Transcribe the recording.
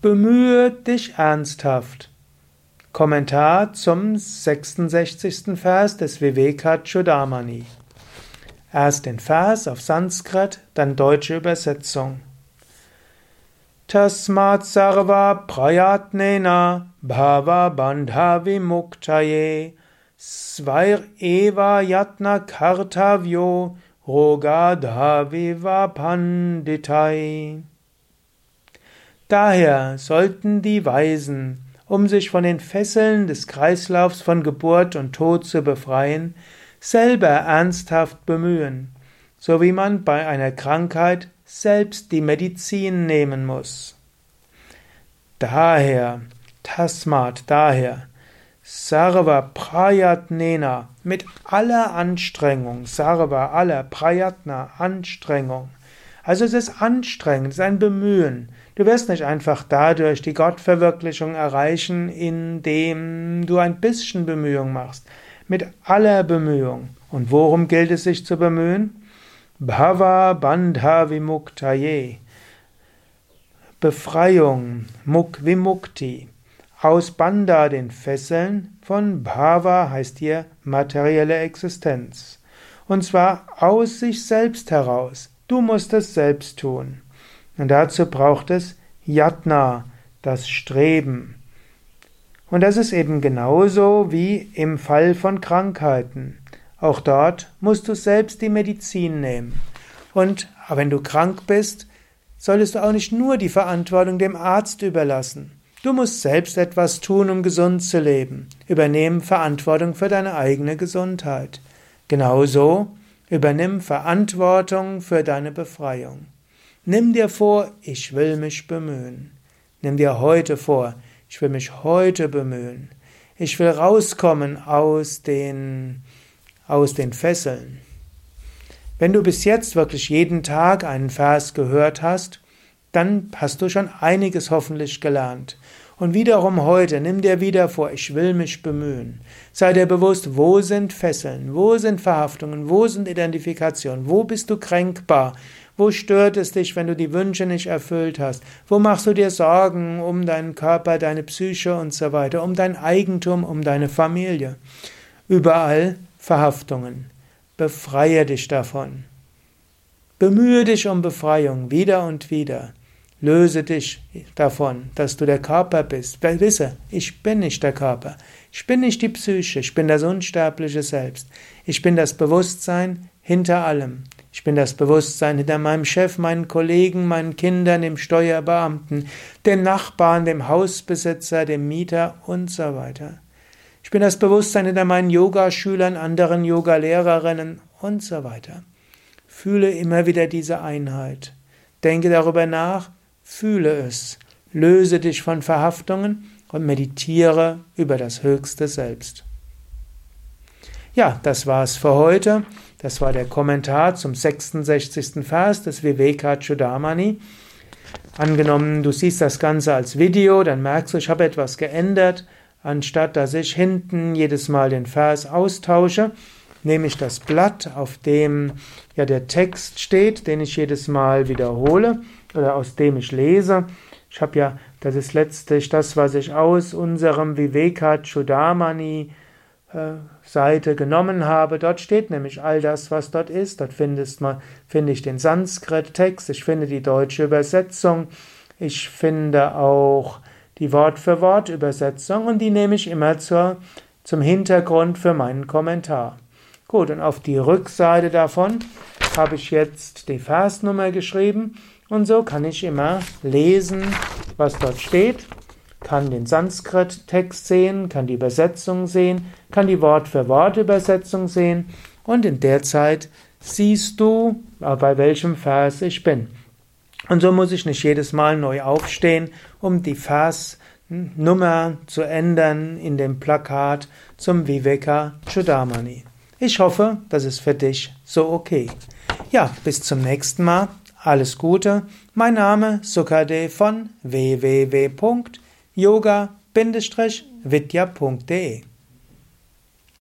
Bemühe dich ernsthaft. Kommentar zum 66. Vers des Vivekachudamani. Erst den Vers auf Sanskrit, dann deutsche Übersetzung. Tasmat sarva prayatnena bhava bandha vimuktaye svair eva yatna kartavyo rogadha viva panditai. Daher sollten die Weisen, um sich von den Fesseln des Kreislaufs von Geburt und Tod zu befreien, selber ernsthaft bemühen, so wie man bei einer Krankheit selbst die Medizin nehmen muss. Daher, Tasmat, daher, Sarva Prayatnena, mit aller Anstrengung, Sarva, aller Prayatna, Anstrengung. Also es ist anstrengend, es ist ein Bemühen. Du wirst nicht einfach dadurch die Gottverwirklichung erreichen, indem du ein bisschen Bemühung machst. Mit aller Bemühung. Und worum gilt es sich zu bemühen? Bhava Bandha Vimuktaye. Befreiung, Muk Vimukti. Aus Bandha, den Fesseln, von Bhava heißt hier materielle Existenz. Und zwar aus sich selbst heraus. Du musst es selbst tun. Und dazu braucht es Yatna, das Streben. Und das ist eben genauso wie im Fall von Krankheiten. Auch dort musst du selbst die Medizin nehmen. Und wenn du krank bist, solltest du auch nicht nur die Verantwortung dem Arzt überlassen. Du musst selbst etwas tun, um gesund zu leben. Übernehmen Verantwortung für deine eigene Gesundheit. Genauso übernimm Verantwortung für deine Befreiung. Nimm dir vor, ich will mich bemühen. Nimm dir heute vor, ich will mich heute bemühen. Ich will rauskommen aus den, aus den Fesseln. Wenn du bis jetzt wirklich jeden Tag einen Vers gehört hast, dann hast du schon einiges hoffentlich gelernt. Und wiederum heute, nimm dir wieder vor, ich will mich bemühen. Sei dir bewusst, wo sind Fesseln, wo sind Verhaftungen, wo sind Identifikationen, wo bist du kränkbar, wo stört es dich, wenn du die Wünsche nicht erfüllt hast, wo machst du dir Sorgen um deinen Körper, deine Psyche und so weiter, um dein Eigentum, um deine Familie. Überall Verhaftungen. Befreie dich davon. Bemühe dich um Befreiung wieder und wieder. Löse dich davon, dass du der Körper bist. Wisse, ich bin nicht der Körper. Ich bin nicht die Psyche. Ich bin das unsterbliche Selbst. Ich bin das Bewusstsein hinter allem. Ich bin das Bewusstsein hinter meinem Chef, meinen Kollegen, meinen Kindern, dem Steuerbeamten, dem Nachbarn, dem Hausbesitzer, dem Mieter und so weiter. Ich bin das Bewusstsein hinter meinen Yogaschülern, anderen Yogalehrerinnen und so weiter. Fühle immer wieder diese Einheit. Denke darüber nach, Fühle es, löse dich von Verhaftungen und meditiere über das höchste Selbst. Ja, das war's für heute. Das war der Kommentar zum 66. Vers des Vivekachudamani. Angenommen, du siehst das Ganze als Video, dann merkst du, ich habe etwas geändert. Anstatt dass ich hinten jedes Mal den Vers austausche, nehme ich das Blatt, auf dem ja der Text steht, den ich jedes Mal wiederhole oder aus dem ich lese. Ich habe ja, das ist letztlich das, was ich aus unserem Viveka Chudamani äh, Seite genommen habe. Dort steht nämlich all das, was dort ist. Dort findest man, finde ich den Sanskrit-Text, ich finde die deutsche Übersetzung, ich finde auch die Wort-für-Wort-Übersetzung und die nehme ich immer zur, zum Hintergrund für meinen Kommentar. Gut, und auf die Rückseite davon habe ich jetzt die Versnummer geschrieben und so kann ich immer lesen, was dort steht, kann den Sanskrit-Text sehen, kann die Übersetzung sehen, kann die Wort-für-Wort-Übersetzung sehen und in der Zeit siehst du, bei welchem Vers ich bin. Und so muss ich nicht jedes Mal neu aufstehen, um die Versnummer zu ändern in dem Plakat zum Viveka Chudamani. Ich hoffe, das ist für dich so okay. Ja, bis zum nächsten Mal. Alles Gute. Mein Name Sukade von www.yoga-vidya.de